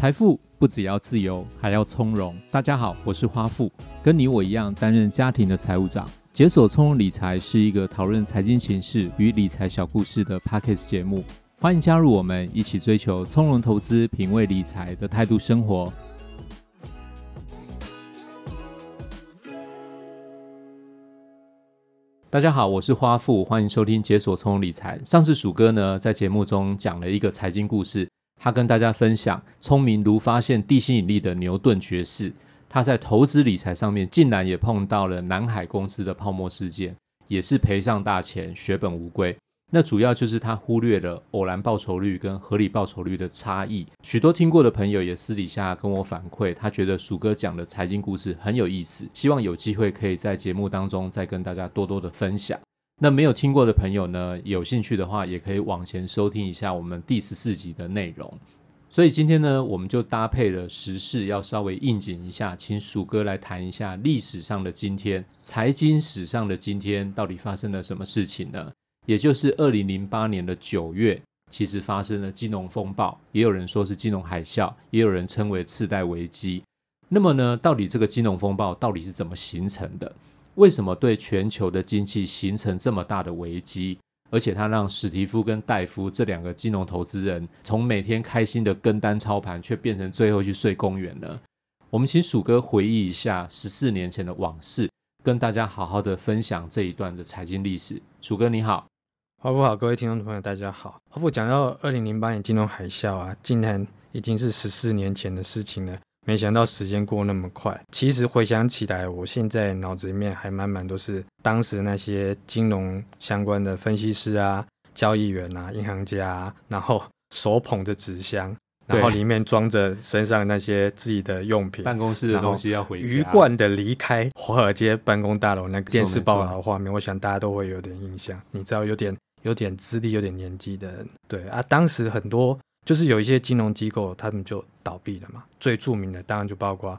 财富不只要自由，还要从容。大家好，我是花富，跟你我一样担任家庭的财务长。解锁从容理财是一个讨论财经情势与理财小故事的 Podcast 节目，欢迎加入我们，一起追求从容投资、品味理财的态度生活。大家好，我是花富，欢迎收听解锁从容理财。上次鼠哥呢在节目中讲了一个财经故事，他跟大家分享聪明如发现地心引力的牛顿爵士，他在投资理财上面竟然也碰到了南海公司的泡沫事件，也是赔上大钱，血本无归。那主要就是他忽略了偶然报酬率跟合理报酬率的差异。许多听过的朋友也私底下跟我反馈，他觉得鼠哥讲的财经故事很有意思，希望有机会可以在节目当中再跟大家多多的分享。那没有听过的朋友呢，有兴趣的话也可以往前收听一下我们第十四集的内容。所以今天呢，我们就搭配了时事，要稍微应景一下，请鼠哥来谈一下历史上的今天，财经史上的今天到底发生了什么事情呢？也就是二零零八年的九月，其实发生了金融风暴，也有人说是金融海啸，也有人称为次贷危机。那么呢，到底这个金融风暴到底是怎么形成的？为什么对全球的经济形成这么大的危机？而且它让史蒂夫跟戴夫这两个金融投资人，从每天开心的跟单操盘，却变成最后去睡公园了。我们请鼠哥回忆一下十四年前的往事，跟大家好好的分享这一段的财经历史。鼠哥你好。花富好，各位听众朋友，大家好。花富讲到二零零八年金融海啸啊，竟然已经是十四年前的事情了。没想到时间过那么快。其实回想起来，我现在脑子里面还满满都是当时那些金融相关的分析师啊、交易员啊、银行家啊，然后手捧着纸箱，然后里面装着身上那些自己的用品、办公室的东西要回家，鱼贯的离开华尔街办公大楼那个电视报道的画面，我想大家都会有点印象。你知道有点。有点资历、有点年纪的人，对啊，当时很多就是有一些金融机构，他们就倒闭了嘛。最著名的当然就包括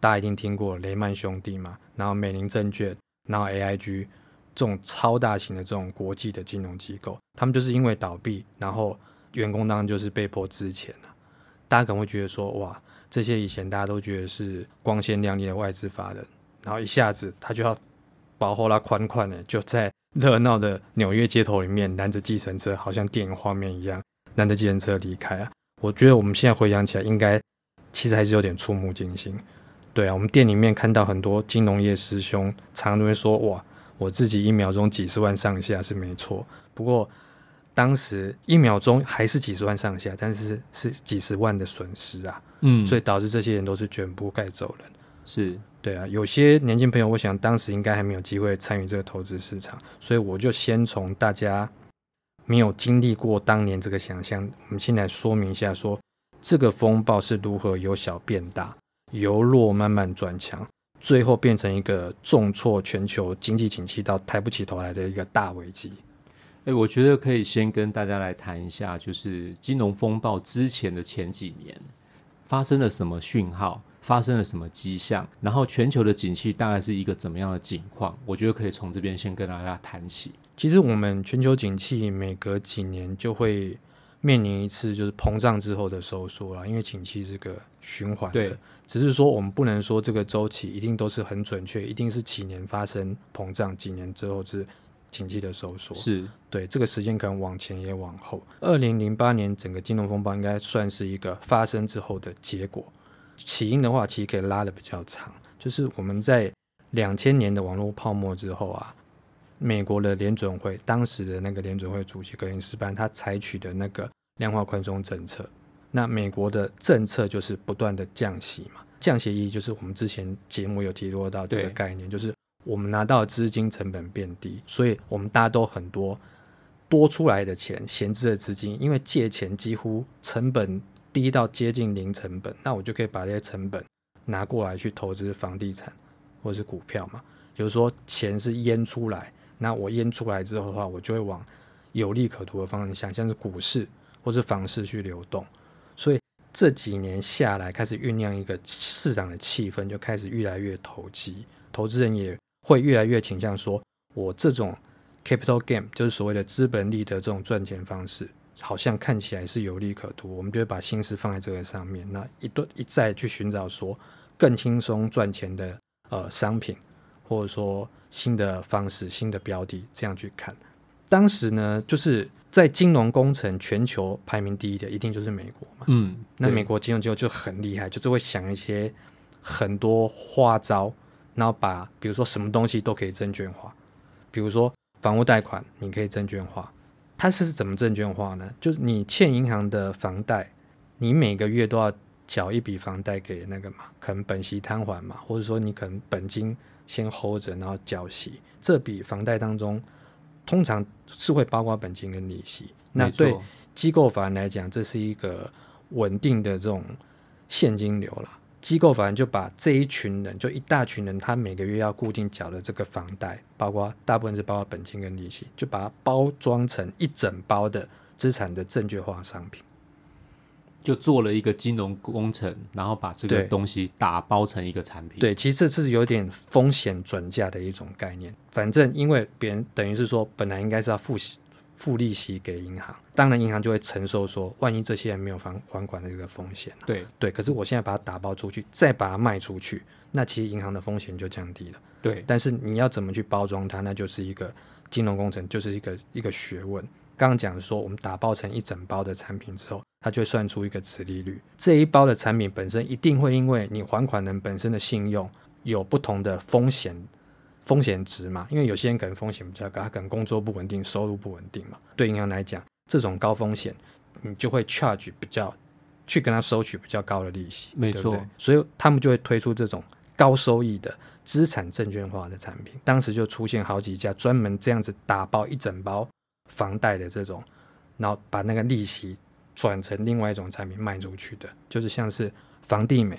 大家一定听过雷曼兄弟嘛，然后美林证券，然后 AIG 这种超大型的这种国际的金融机构，他们就是因为倒闭，然后员工当然就是被迫资遣了。大家可能会觉得说，哇，这些以前大家都觉得是光鲜亮丽的外资法人，然后一下子他就要保护他宽宽的就在。热闹的纽约街头里面，拦着计程车，好像电影画面一样，拦着计程车离开啊！我觉得我们现在回想起来，应该其实还是有点触目惊心。对啊，我们店里面看到很多金融业师兄，常常都会说：“哇，我自己一秒钟几十万上下是没错，不过当时一秒钟还是几十万上下，但是是几十万的损失啊！”嗯，所以导致这些人都是卷铺盖走人。是。对啊，有些年轻朋友，我想当时应该还没有机会参与这个投资市场，所以我就先从大家没有经历过当年这个想象，我们先来说明一下说，这个风暴是如何由小变大，由弱慢慢转强，最后变成一个重挫全球经济景气到抬不起头来的一个大危机。哎，我觉得可以先跟大家来谈一下，就是金融风暴之前的前几年发生了什么讯号。发生了什么迹象？然后全球的景气大概是一个怎么样的景况？我觉得可以从这边先跟大家谈起。其实我们全球景气每隔几年就会面临一次就是膨胀之后的收缩啦，因为景气是个循环的。对，只是说我们不能说这个周期一定都是很准确，一定是几年发生膨胀，几年之后是景气的收缩。是对，这个时间可能往前也往后。二零零八年整个金融风暴应该算是一个发生之后的结果。起因的话，其实可以拉的比较长，就是我们在两千年的网络泡沫之后啊，美国的联准会当时的那个联准会主席格林斯潘，他采取的那个量化宽松政策。那美国的政策就是不断的降息嘛，降息意义就是我们之前节目有提到到这个概念，就是我们拿到的资金成本变低，所以我们大家都很多多出来的钱、闲置的资金，因为借钱几乎成本。低到接近零成本，那我就可以把这些成本拿过来去投资房地产或是股票嘛。比如说钱是淹出来，那我淹出来之后的话，我就会往有利可图的方向，像是股市或是房市去流动。所以这几年下来，开始酝酿一个市场的气氛，就开始越来越投机，投资人也会越来越倾向说，我这种 capital game，就是所谓的资本利得这种赚钱方式。好像看起来是有利可图，我们就会把心思放在这个上面，那一顿一再去寻找说更轻松赚钱的呃商品，或者说新的方式、新的标的，这样去看。当时呢，就是在金融工程全球排名第一的，一定就是美国嘛。嗯，那美国金融机构就很厉害，就是会想一些很多花招，然后把比如说什么东西都可以证券化，比如说房屋贷款，你可以证券化。它是怎么证券化呢？就是你欠银行的房贷，你每个月都要缴一笔房贷给那个嘛，可能本息摊还嘛，或者说你可能本金先 hold 着，然后缴息。这笔房贷当中。通常是会包括本金跟利息，那对机构法人来讲，这是一个稳定的这种现金流了。机构法人就把这一群人，就一大群人，他每个月要固定缴的这个房贷，包括大部分是包括本金跟利息，就把它包装成一整包的资产的证券化商品。就做了一个金融工程，然后把这个东西打包成一个产品。对，其实这是有点风险转嫁的一种概念。反正因为别人等于是说，本来应该是要付息付利息给银行，当然银行就会承受说，万一这些人没有还还款的这个风险。对对，可是我现在把它打包出去，再把它卖出去，那其实银行的风险就降低了。对，但是你要怎么去包装它，那就是一个金融工程，就是一个一个学问。刚刚讲的说，我们打包成一整包的产品之后，它就会算出一个值利率。这一包的产品本身一定会因为你还款人本身的信用有不同的风险风险值嘛？因为有些人可能风险比较高，他可能工作不稳定，收入不稳定嘛。对银行来讲，这种高风险，你就会 charge 比较去跟他收取比较高的利息，没错。对对，所以他们就会推出这种高收益的资产证券化的产品。当时就出现好几家专门这样子打包一整包。房贷的这种，然后把那个利息转成另外一种产品卖出去的，就是像是房地美，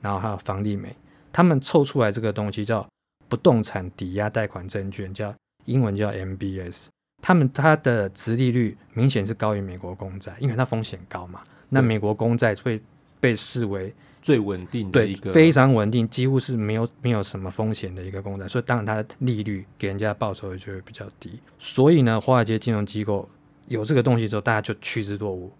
然后还有房利美，他们凑出来这个东西叫不动产抵押贷款证券，叫英文叫 MBS。他们它的值利率明显是高于美国公债，因为它风险高嘛。那美国公债会被视为最稳定的一个，对，非常稳定，几乎是没有没有什么风险的一个公债，所以当然它的利率给人家报酬就会比较低。所以呢，华尔街金融机构有这个东西之后，大家就趋之若鹜，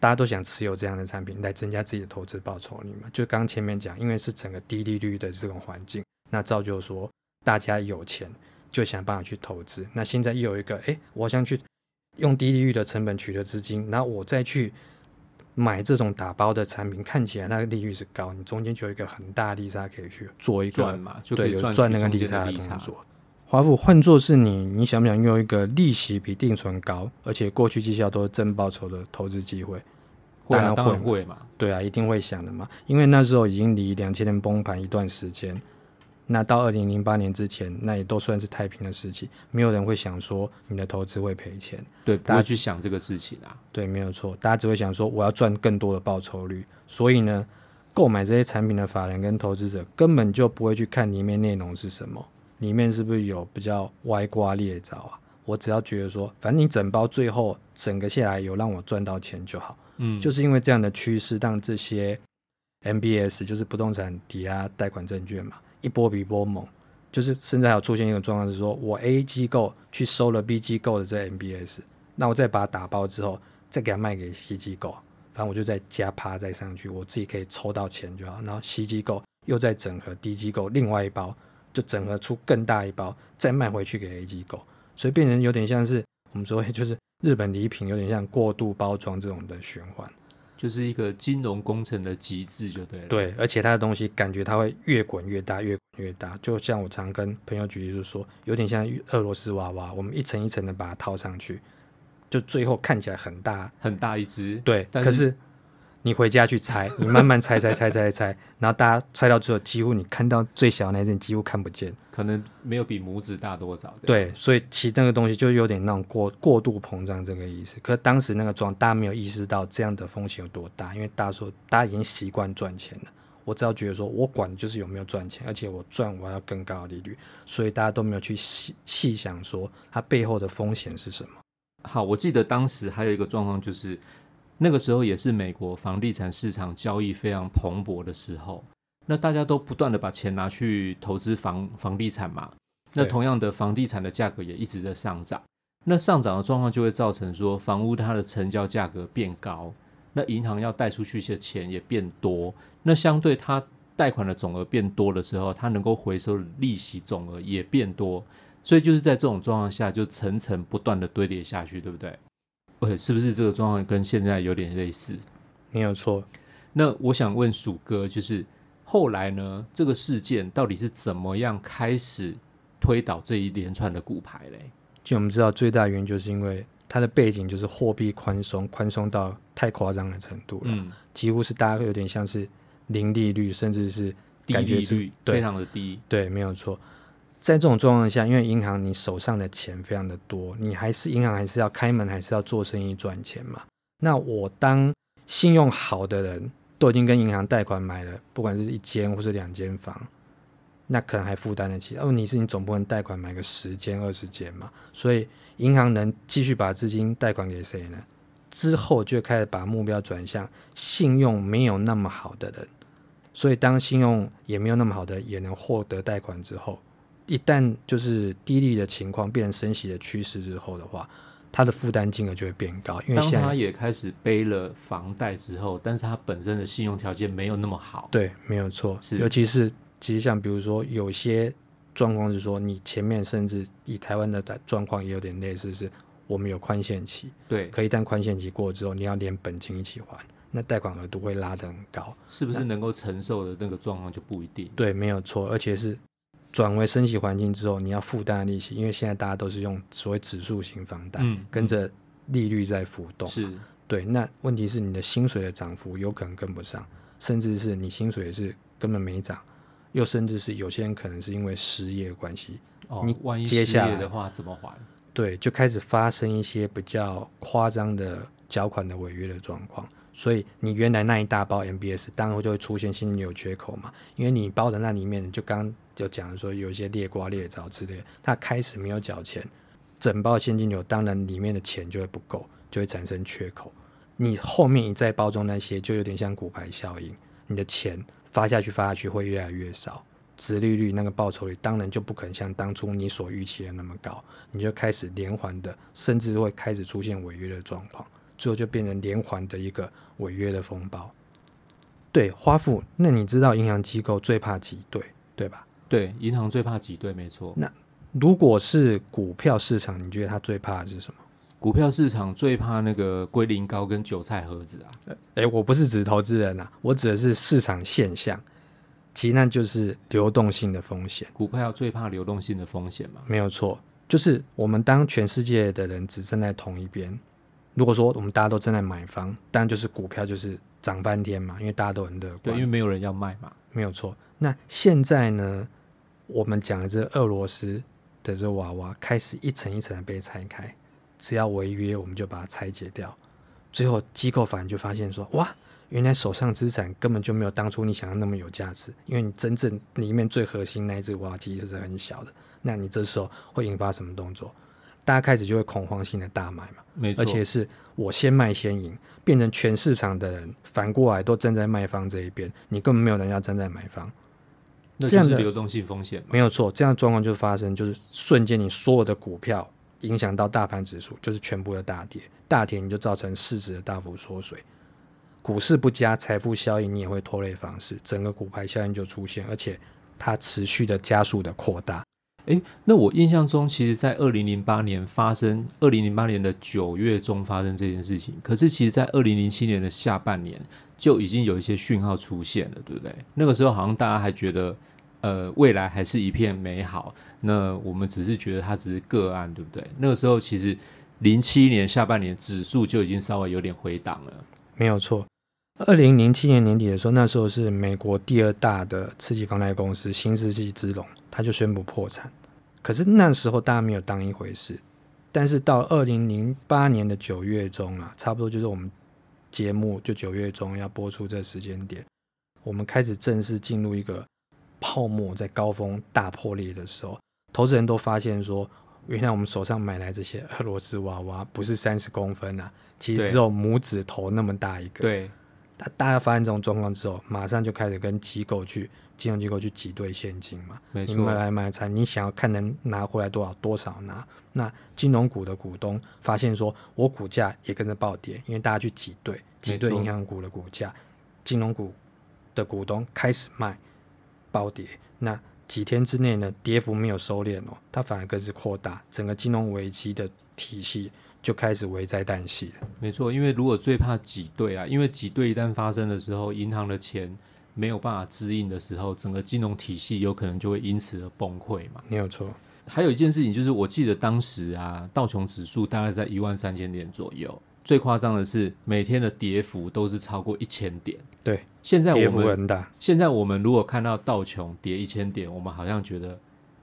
大家都想持有这样的产品来增加自己的投资报酬率嘛。就刚前面讲，因为是整个低利率的这种环境，那造就说大家有钱就想办法去投资。那现在又有一个，哎，我想去用低利率的成本取得资金，然后我再去。买这种打包的产品，看起来那个利率是高，你中间就有一个很大利差可以去做一个赚嘛，就可以赚赚那个利差的动作。华府换作是你，你想不想用一个利息比定存高，而且过去绩效都是正报酬的投资机会？当然会嘛。对啊，一定会想的嘛，因为那时候已经离两千年崩盘一段时间。那到二零零八年之前，那也都算是太平的时期，没有人会想说你的投资会赔钱，对，大家去想这个事情啊，对，没有错，大家只会想说我要赚更多的报酬率，所以呢，购买这些产品的法人跟投资者根本就不会去看里面内容是什么，里面是不是有比较歪瓜裂枣啊？我只要觉得说，反正你整包最后整个下来有让我赚到钱就好，嗯，就是因为这样的趋势，让这些 MBS 就是不动产抵押贷款证券嘛。一波比一波猛，就是现在还有出现一种状况是说，我 A 机构去收了 B 机构的这 MBS，那我再把它打包之后，再给它卖给 C 机构，反正我就再加趴再上去，我自己可以抽到钱就好。然后 C 机构又再整合 D 机构另外一包，就整合出更大一包，再卖回去给 A 机构，所以变成有点像是我们说就是日本礼品，有点像过度包装这种的循环。就是一个金融工程的极致，就对了。对，而且它的东西感觉它会越滚越大，越滚越大。就像我常跟朋友举例，就是说，有点像俄罗斯娃娃，我们一层一层的把它套上去，就最后看起来很大很大一只。对，但是你回家去猜，你慢慢猜猜猜猜猜，然后大家猜到最后，几乎你看到最小的那阵几乎看不见，可能没有比拇指大多少。对，所以其实那个东西就有点那种过过度膨胀这个意思。可是当时那个状，大家没有意识到这样的风险有多大，因为大家说大家已经习惯赚钱了。我只要觉得说我管的就是有没有赚钱，而且我赚我要更高的利率，所以大家都没有去细细想说它背后的风险是什么。好，我记得当时还有一个状况就是。那个时候也是美国房地产市场交易非常蓬勃的时候，那大家都不断的把钱拿去投资房房地产嘛，那同样的房地产的价格也一直在上涨，那上涨的状况就会造成说房屋它的成交价格变高，那银行要贷出去的钱也变多，那相对它贷款的总额变多的时候，它能够回收的利息总额也变多，所以就是在这种状况下，就层层不断的堆叠下去，对不对？对，是不是这个状况跟现在有点类似？没有错。那我想问鼠哥，就是后来呢，这个事件到底是怎么样开始推倒这一连串的骨牌嘞？就我们知道，最大原因就是因为它的背景就是货币宽松，宽松到太夸张的程度了，嗯，几乎是大家会有点像是零利率，甚至是感觉是低利率，非常的低。对，没有错。在这种状况下，因为银行你手上的钱非常的多，你还是银行还是要开门，还是要做生意赚钱嘛。那我当信用好的人都已经跟银行贷款买了，不管是一间或是两间房。那可能还负担得起，问题是你总不能贷款买个十间二十间嘛？所以银行能继续把资金贷款给谁呢？之后就开始把目标转向信用没有那么好的人。所以当信用也没有那么好的也能获得贷款之后，一旦就是低利的情况变成升息的趋势之后的话，它的负担金额就会变高。因为现在当他也开始背了房贷之后，但是他本身的信用条件没有那么好。对，没有错，是尤其是。其实像比如说，有些状况是说，你前面甚至以台湾的状况也有点类似，是我们有宽限期，对，可一旦宽限期过之后，你要连本金一起还，那贷款额度会拉得很高，是不是能够承受的那个状况就不一定？对，没有错，而且是转为升息环境之后，你要负担的利息，因为现在大家都是用所谓指数型房贷，嗯，跟着利率在浮动，是对。那问题是你的薪水的涨幅有可能跟不上，甚至是你薪水是根本没涨。又甚至是有些人可能是因为失业的关系，哦，你万一失业的话怎么还？对，就开始发生一些比较夸张的缴款的违约的状况。所以你原来那一大包 MBS，当然就会出现现金流缺口嘛。因为你包的那里面，就刚就讲说有一些劣瓜劣枣之类的，他开始没有缴钱，整包现金流当然里面的钱就会不够，就会产生缺口。你后面一再包装那些，就有点像骨牌效应，你的钱。发下去，发下去会越来越少，殖利率那个报酬率当然就不可能像当初你所预期的那么高，你就开始连环的，甚至会开始出现违约的状况，最后就变成连环的一个违约的风暴。对，花富，那你知道银行机构最怕挤兑，对吧？对，银行最怕挤兑，没错。那如果是股票市场，你觉得它最怕的是什么？股票市场最怕那个龟苓膏跟韭菜盒子啊！哎、欸，我不是指投资人啊，我指的是市场现象。其实那就是流动性的风险。股票最怕流动性的风险嘛？没有错，就是我们当全世界的人只站在同一边。如果说我们大家都正在买房，当然就是股票就是涨翻天嘛，因为大家都很乐观。对，因为没有人要卖嘛。没有错。那现在呢，我们讲的这俄罗斯的这娃娃开始一层一层的被拆开。只要违约，我们就把它拆解掉。最后机构反而就发现说：“哇，原来手上资产根本就没有当初你想要那么有价值，因为你真正里面最核心那一只娃娃机是很小的。那你这时候会引发什么动作？大家开始就会恐慌性的大买嘛，没错。而且是我先卖先赢，变成全市场的人反过来都站在卖方这一边，你根本没有人要站在买方。那这样的流动性风险没有错，这样的状况就发生，就是瞬间你所有的股票。”影响到大盘指数，就是全部的大跌，大跌你就造成市值的大幅缩水，股市不佳，财富效应你也会拖累房市，整个股牌效应就出现，而且它持续的加速的扩大。诶，那我印象中，其实，在二零零八年发生，二零零八年的九月中发生这件事情，可是其实在二零零七年的下半年就已经有一些讯号出现了，对不对？那个时候好像大家还觉得。呃，未来还是一片美好。那我们只是觉得它只是个案，对不对？那个时候其实零七年下半年指数就已经稍微有点回档了。没有错，二零零七年年底的时候，那时候是美国第二大的次级房贷公司新世纪之龙，它就宣布破产。可是那时候大家没有当一回事。但是到二零零八年的九月中啊，差不多就是我们节目就九月中要播出这时间点，我们开始正式进入一个。泡沫在高峰大破裂的时候，投资人都发现说，原来我们手上买来这些俄罗斯娃娃不是三十公分啊，其实只有拇指头那么大一个。对，他大家发现这种状况之后，马上就开始跟机构去金融机构去挤兑现金嘛。没错，你买来买才，你想要看能拿回来多少多少拿。那金融股的股东发现说，我股价也跟着暴跌，因为大家去挤兑挤兑银行股的股价，金融股的股东开始卖暴跌。那几天之内呢，跌幅没有收敛哦，它反而更是扩大，整个金融危机的体系就开始危在旦夕了。没错，因为如果最怕挤兑啊，因为挤兑一旦发生的时候，银行的钱没有办法支应的时候，整个金融体系有可能就会因此而崩溃嘛。没有错。还有一件事情就是，我记得当时啊，道琼指数大概在一万三千点左右，最夸张的是每天的跌幅都是超过一千点。对，现在我们跌幅很大。现在我们如果看到道琼跌一千点，我们好像觉得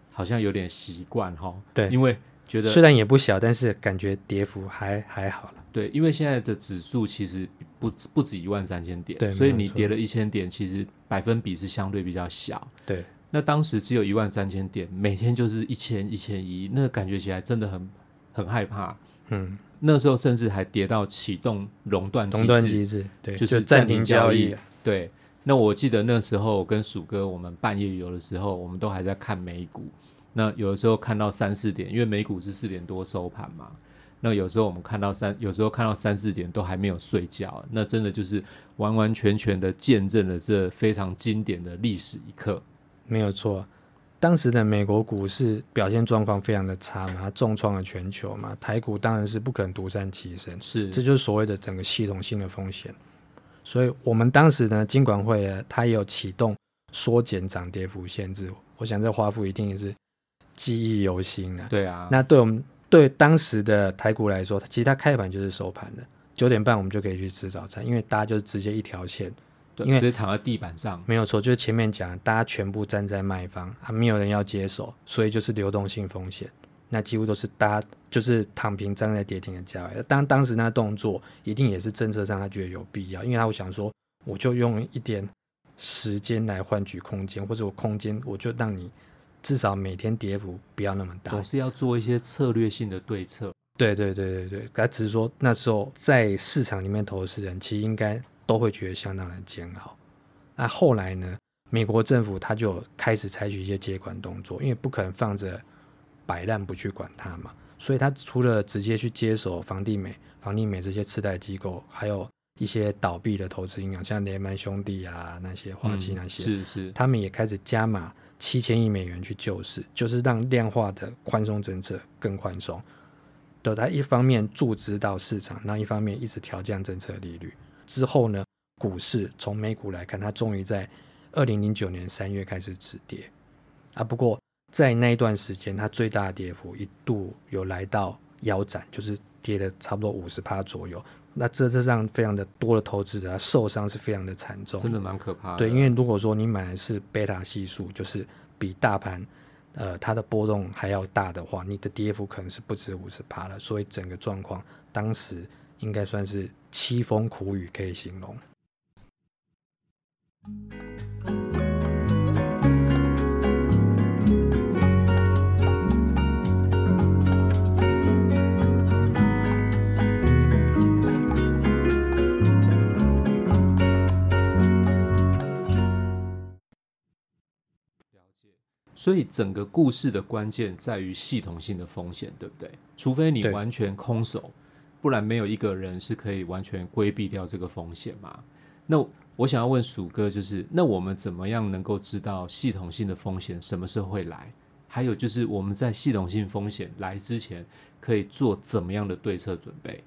好像有点习惯哈。对，因为觉得虽然也不小，但是感觉跌幅还还好了。对，因为现在的指数其实不不止一万三千点，对，所以你跌了一千点，其实百分比是相对比较小。对。那当时只有一万三千点，每天就是一千一千一，那感觉起来真的很很害怕。嗯，那时候甚至还跌到启动熔断熔断机制，对，就是暂停交易。对，那我记得那时候跟鼠哥我们半夜有的时候，我们都还在看美股。那有的时候看到三四点，因为美股是四点多收盘嘛。那有时候我们看到三，有时候看到三四点都还没有睡觉，那真的就是完完全全的见证了这非常经典的历史一刻。没有错，当时的美国股市表现状况非常的差嘛，它重创了全球嘛，台股当然是不可能独善其身，是，这就是所谓的整个系统性的风险。所以我们当时呢，金管会啊，它也有启动缩减涨跌幅限制，我想这华富一定也是记忆犹新啊。对啊，那对我们对当时的台股来说，其实它开盘就是收盘的，九点半我们就可以去吃早餐，因为大家就是直接一条线。对，因为直接躺在地板上，没有错，就是前面讲，大家全部站在卖方，啊，没有人要接手，所以就是流动性风险，那几乎都是大家就是躺平站在跌停的价位。当当时那动作一定也是政策上他觉得有必要，因为他会想说，我就用一点时间来换取空间，或者我空间我就让你至少每天跌幅不要那么大，总是要做一些策略性的对策。对对对对对，他只是说那时候在市场里面投资人其实应该。都会觉得相当的煎熬。那后来呢？美国政府他就开始采取一些接管动作，因为不可能放着摆烂不去管它嘛。所以他除了直接去接手房地美、房地美这些次贷机构，还有一些倒闭的投资银行，像雷曼兄弟啊那些、花旗那些，是是，他们也开始加码七千亿美元去救市，就是让量化的宽松政策更宽松。对，他一方面注资到市场，那一方面一直调降政策利率。之后呢，股市从美股来看，它终于在二零零九年三月开始止跌啊。不过在那一段时间，它最大的跌幅一度有来到腰斩，就是跌了差不多五十趴左右。那这这让非常的多的投资者受伤是非常的惨重，真的蛮可怕的。对，因为如果说你买的是贝塔系数，就是比大盘呃它的波动还要大的话，你的跌幅可能是不止五十趴了。所以整个状况当时应该算是。凄风苦雨可以形容。所以整个故事的关键在于系统性的风险，对不对？除非你完全空手。不然没有一个人是可以完全规避掉这个风险嘛？那我想要问鼠哥，就是那我们怎么样能够知道系统性的风险什么时候会来？还有就是我们在系统性风险来之前，可以做怎么样的对策准备？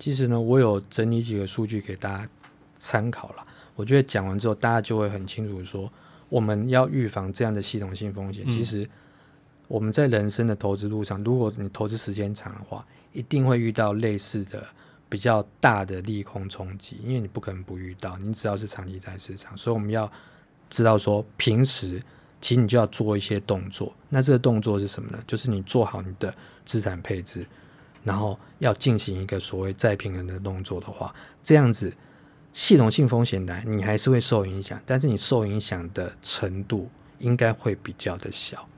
其实呢，我有整理几个数据给大家参考了。我觉得讲完之后，大家就会很清楚说，我们要预防这样的系统性风险。其实我们在人生的投资路上，如果你投资时间长的话，一定会遇到类似的比较大的利空冲击，因为你不可能不遇到，你只要是长期在市场，所以我们要知道说，平时其实你就要做一些动作。那这个动作是什么呢？就是你做好你的资产配置，然后要进行一个所谓再平衡的动作的话，这样子系统性风险来，你还是会受影响，但是你受影响的程度应该会比较的小。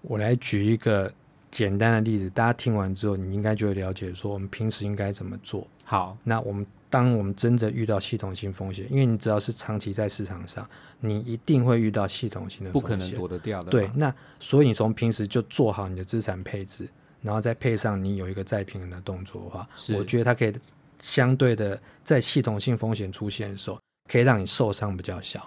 我来举一个。简单的例子，大家听完之后，你应该就会了解说，我们平时应该怎么做。好，那我们当我们真的遇到系统性风险，因为你只要是长期在市场上，你一定会遇到系统性的风险，不可能躲得掉的。对，那所以你从平时就做好你的资产配置，然后再配上你有一个再平衡的动作的话，我觉得它可以相对的在系统性风险出现的时候，可以让你受伤比较小。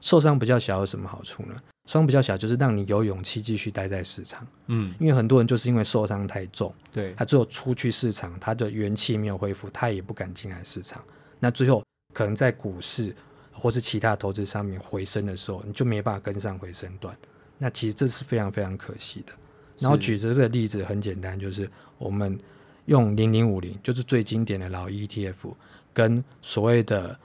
受伤比较小有什么好处呢？伤比较小就是让你有勇气继续待在市场。嗯，因为很多人就是因为受伤太重，对，他最后出去市场，他的元气没有恢复，他也不敢进来市场。那最后可能在股市或是其他投资上面回升的时候，你就没办法跟上回升段。那其实这是非常非常可惜的。然后举着这个例子很简单，就是我们用零零五零，就是最经典的老 ETF，跟所谓的。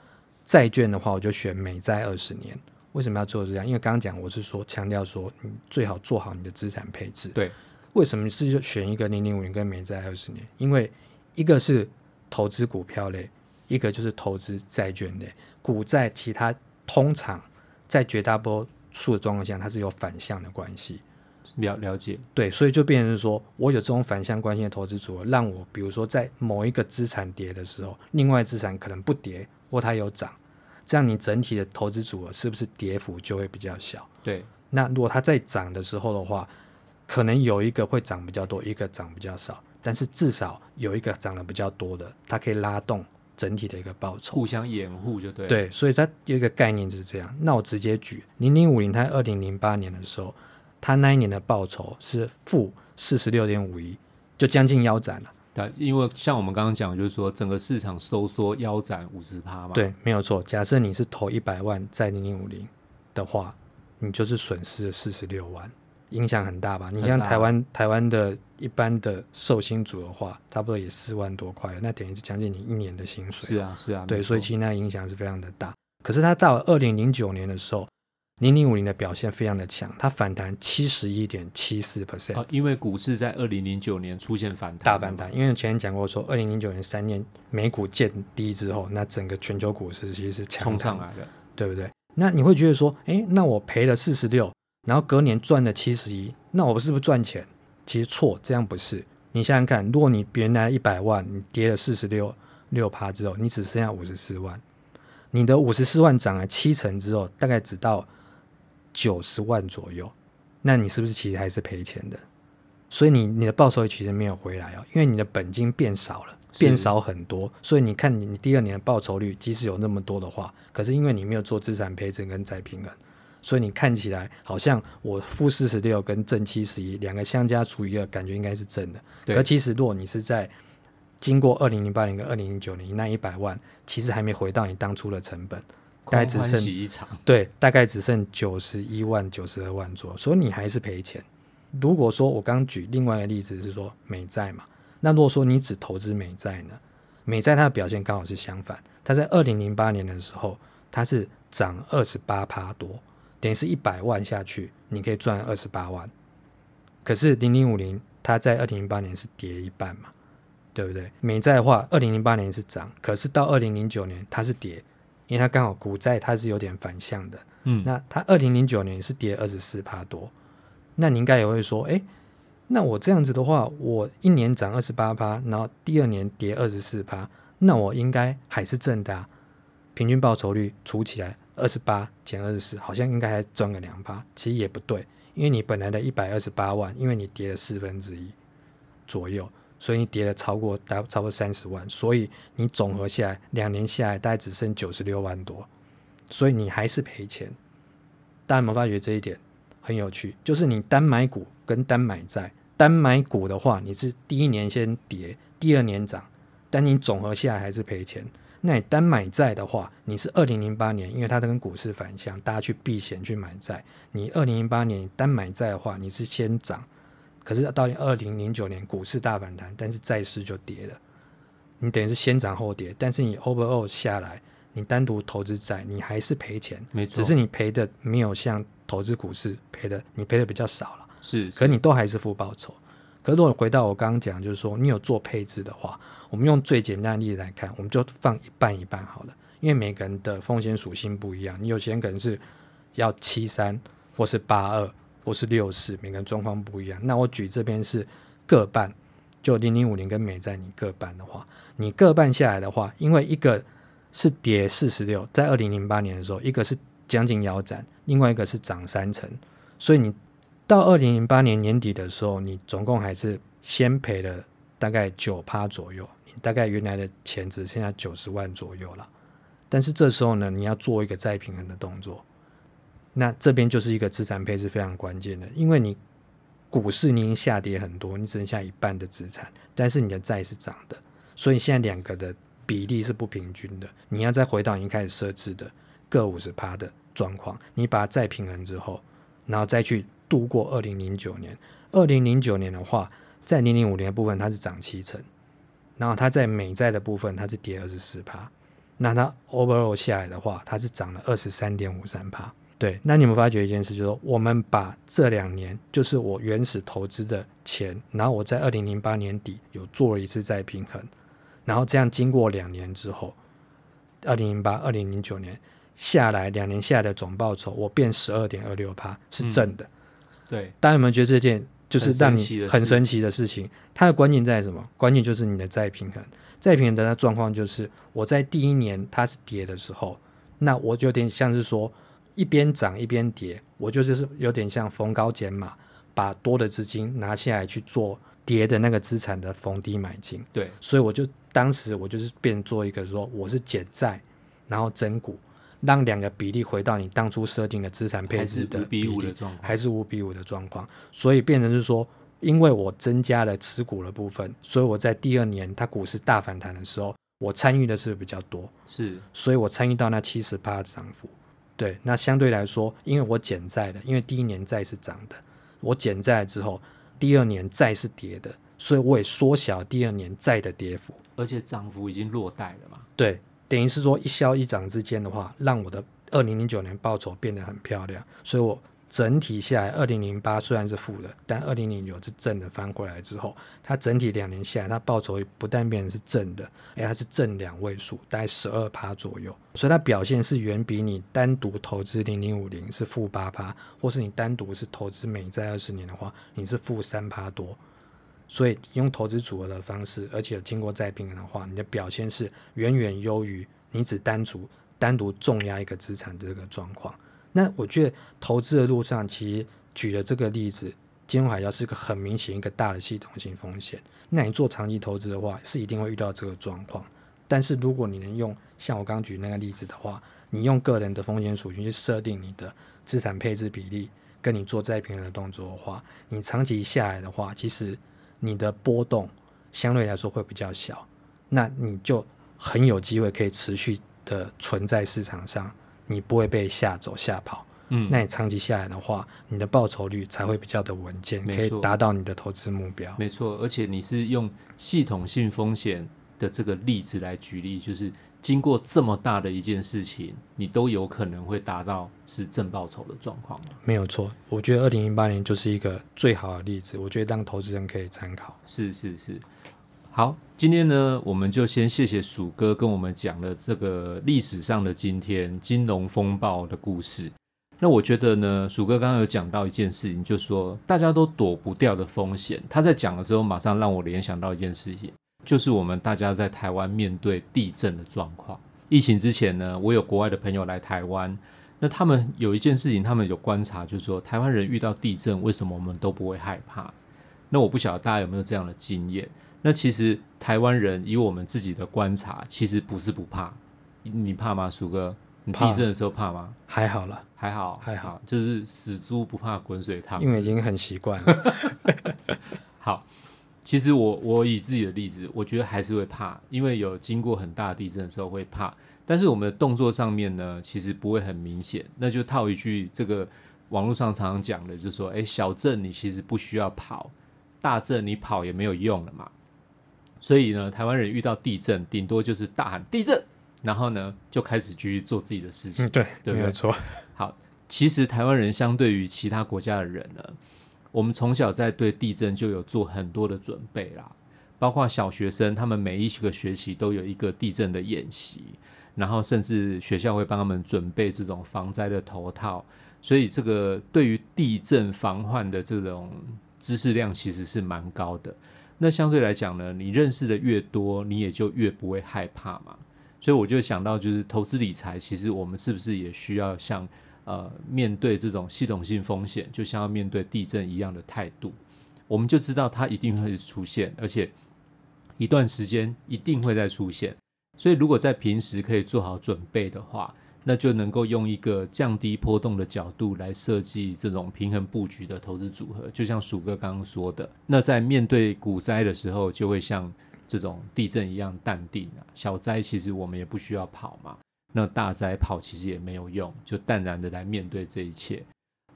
债券的话，我就选美债二十年。为什么要做这样？因为刚刚讲，我是说强调说，你最好做好你的资产配置。对，为什么是选一个零零五零跟美债二十年？因为一个是投资股票类，一个就是投资债券类。股债其他通常在绝大多数的状况下，它是有反向的关系。了了解，对，所以就变成说我有这种反向关系的投资组合，让我比如说在某一个资产跌的时候，另外资产可能不跌。或它有涨，这样你整体的投资组合是不是跌幅就会比较小？对。那如果它在涨的时候的话，可能有一个会涨比较多，一个涨比较少，但是至少有一个涨得比较多的，它可以拉动整体的一个报酬，互相掩护就对。对，所以它有一个概念就是这样。那我直接举零零五零，它二零零八年的时候，它那一年的报酬是负四十六点五一，就将近腰斩了。对，因为像我们刚刚讲，就是说整个市场收缩腰斩五十趴嘛。对，没有错。假设你是投一百万在零零五零的话，你就是损失了四十六万，影响很大吧？你像台湾台湾的一般的寿星族的话，差不多也四万多块，那等于是将近你一年的薪水。是啊，是啊。对，所以其实那影响是非常的大。可是他到了二零零九年的时候。零零五零的表现非常的强，它反弹七十一点七四 percent。因为股市在二零零九年出现反弹，大反弹。因为前面讲过说，二零零九年三年美股见低之后，那整个全球股市其实是强上来的，对不对？那你会觉得说，哎，那我赔了四十六，然后隔年赚了七十一，那我是不是赚钱？其实错，这样不是。你想想看，如果你原来一百万，你跌了四十六六趴之后，你只剩下五十四万，你的五十四万涨了七成之后，大概只到。九十万左右，那你是不是其实还是赔钱的？所以你你的报酬其实没有回来哦，因为你的本金变少了，变少很多。所以你看你你第二年的报酬率即使有那么多的话，可是因为你没有做资产配置跟再平衡，所以你看起来好像我负四十六跟正七十一两个相加除以二，感觉应该是正的。而其实如果你是在经过二零零八年跟二零零九年那一百万，其实还没回到你当初的成本。大概只剩一场，对，大概只剩九十一万、九十二万左右，所以你还是赔钱。如果说我刚举另外一个例子是说美债嘛，那如果说你只投资美债呢？美债它的表现刚好是相反，它在二零零八年的时候，它是涨二十八趴多，等于是一百万下去，你可以赚二十八万。可是零零五零它在二零零八年是跌一半嘛，对不对？美债的话，二零零八年是涨，可是到二零零九年它是跌。因为它刚好股债它是有点反向的，嗯，那它二零零九年是跌二十四趴多，那你应该也会说，哎，那我这样子的话，我一年涨二十八趴，然后第二年跌二十四趴，那我应该还是正的啊，平均报酬率除起来二十八减二十四，好像应该还赚个两趴，其实也不对，因为你本来的一百二十八万，因为你跌了四分之一左右。所以你跌了超过大超过三十万，所以你总和下来两年下来大概只剩九十六万多，所以你还是赔钱。大家有没有发觉这一点很有趣？就是你单买股跟单买债，单买股的话，你是第一年先跌，第二年涨，但你总和下来还是赔钱。那你单买债的话，你是二零零八年，因为它跟股市反向，大家去避险去买债。你二零零八年单买债的话，你是先涨。可是到二零零九年股市大反弹，但是债市就跌了。你等于是先涨后跌，但是你 overall 下来，你单独投资债，你还是赔钱。没错，只是你赔的没有像投资股市赔的，你赔的比较少了。是，是，可是你都还是负报酬。可是如果回到我刚刚讲，就是说你有做配置的话，我们用最简单的例子来看，我们就放一半一半好了。因为每个人的风险属性不一样，你有些人可能是要七三或是八二。或是六四，每个人状况不一样。那我举这边是各半，就零零五零跟美债你各半的话，你各半下来的话，因为一个是跌四十六，在二零零八年的时候，一个是将近腰斩，另外一个是涨三成，所以你到二零零八年年底的时候，你总共还是先赔了大概九趴左右，你大概原来的钱只剩下九十万左右了。但是这时候呢，你要做一个再平衡的动作，那这边就是一个资产配置非常关键的，因为你股市你已经下跌很多，你只剩下一半的资产，但是你的债是涨的，所以现在两个的比例是不平均的。你要再回到你开始设置的各五十趴的状况，你把它再平衡之后，然后再去度过二零零九年。二零零九年的话，在零零五年的部分它是涨七成，然后它在美债的部分它是跌二十四趴。那它 overall 下来的话，它是涨了二十三点五三趴。对，那你们发觉一件事，就是说我们把这两年，就是我原始投资的钱，然后我在二零零八年底有做了一次再平衡，然后这样经过两年之后，二零零八、二零零九年下来，两年下来的总报酬，我变十二点二六趴是正的。嗯、对，大家有没有觉得这件就是让你很神奇的事情？它的关键在什么？关键就是你的再平衡。再平衡的状况就是，我在第一年它是跌的时候，那我就有点像是说一边涨一边跌，我就是有点像逢高减码，把多的资金拿下来去做跌的那个资产的逢低买进。对，所以我就当时我就是变做一个说我是减债，然后增股，让两个比例回到你当初设定的资产配置的比例，还是五比五的状况，所以变成是说。因为我增加了持股的部分，所以我在第二年它股市大反弹的时候，我参与的是比较多，是，所以我参与到那七十八的涨幅。对，那相对来说，因为我减债了，因为第一年债是涨的，我减债之后，第二年债是跌的，所以我也缩小第二年债的跌幅，而且涨幅已经落袋了嘛。对，等于是说一消一涨之间的话，让我的二零零九年报酬变得很漂亮，所以我。整体下来，二零零八虽然是负的，但二零零九是正的，翻过来之后，它整体两年下来，它报酬不但变成是正的，哎，它是正两位数，大概十二趴左右，所以它表现是远比你单独投资零零五零是负八趴，或是你单独是投资美债二十年的话，你是负三趴多。所以用投资组合的方式，而且经过再平衡的话，你的表现是远远优于你只单独单独重压一个资产这个状况。那我觉得投资的路上，其实举了这个例子，金融海啸是个很明显一个大的系统性风险。那你做长期投资的话，是一定会遇到这个状况。但是如果你能用像我刚举那个例子的话，你用个人的风险属性去设定你的资产配置比例，跟你做再平衡的动作的话，你长期下来的话，其实你的波动相对来说会比较小。那你就很有机会可以持续的存在市场上。你不会被吓走吓跑，嗯，那你长期下来的话，你的报酬率才会比较的稳健，可以达到你的投资目标。没错，而且你是用系统性风险的这个例子来举例，就是经过这么大的一件事情，你都有可能会达到是正报酬的状况？没有错，我觉得二零零八年就是一个最好的例子，我觉得让投资人可以参考。是是是。好，今天呢，我们就先谢谢鼠哥跟我们讲了这个历史上的今天金融风暴的故事。那我觉得呢，鼠哥刚刚有讲到一件事情，就是说大家都躲不掉的风险。他在讲的时候，马上让我联想到一件事情，就是我们大家在台湾面对地震的状况。疫情之前呢，我有国外的朋友来台湾，那他们有一件事情，他们有观察，就是说台湾人遇到地震，为什么我们都不会害怕？那我不晓得大家有没有这样的经验。那其实台湾人以我们自己的观察，其实不是不怕，你怕吗，鼠哥？你地震的时候怕吗？还好了，还好，还好，就是死猪不怕滚水烫，因为已经很习惯了。好，其实我我以自己的例子，我觉得还是会怕，因为有经过很大地震的时候会怕，但是我们的动作上面呢，其实不会很明显。那就套一句这个网络上常常讲的，就是说，哎，小震你其实不需要跑，大震你跑也没有用了嘛。所以呢，台湾人遇到地震，顶多就是大喊地震，然后呢就开始继续做自己的事情。嗯、对，对不对？没有错。好，其实台湾人相对于其他国家的人呢，我们从小在对地震就有做很多的准备啦，包括小学生，他们每一个学期都有一个地震的演习，然后甚至学校会帮他们准备这种防灾的头套，所以这个对于地震防患的这种知识量其实是蛮高的。那相对来讲呢，你认识的越多，你也就越不会害怕嘛。所以我就想到，就是投资理财，其实我们是不是也需要像呃面对这种系统性风险，就像要面对地震一样的态度？我们就知道它一定会出现，而且一段时间一定会再出现。所以如果在平时可以做好准备的话，那就能够用一个降低波动的角度来设计这种平衡布局的投资组合。就像鼠哥刚刚说的，那在面对股灾的时候，就会像这种地震一样淡定啊。小灾其实我们也不需要跑嘛，那大灾跑其实也没有用，就淡然的来面对这一切。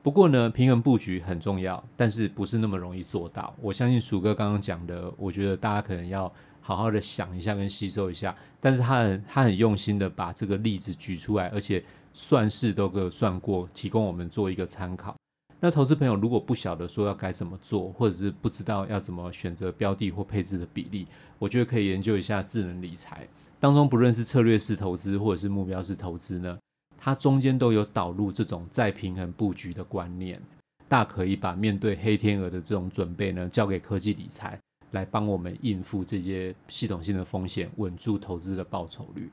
不过呢，平衡布局很重要，但是不是那么容易做到。我相信鼠哥刚刚讲的，我觉得大家可能要好好的想一下跟吸收一下。但是他很他很用心的把这个例子举出来，而且算式都给算过，提供我们做一个参考。那投资朋友如果不晓得说要该怎么做，或者是不知道要怎么选择标的或配置的比例，我觉得可以研究一下智能理财当中，不论是策略式投资或者是目标式投资呢。它中间都有导入这种再平衡布局的观念，大可以把面对黑天鹅的这种准备呢，交给科技理财来帮我们应付这些系统性的风险，稳住投资的报酬率。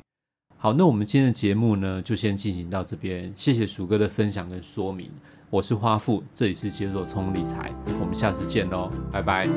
好，那我们今天的节目呢，就先进行到这边，谢谢鼠哥的分享跟说明。我是花富，这里是解锁聪理财，我们下次见喽，拜拜。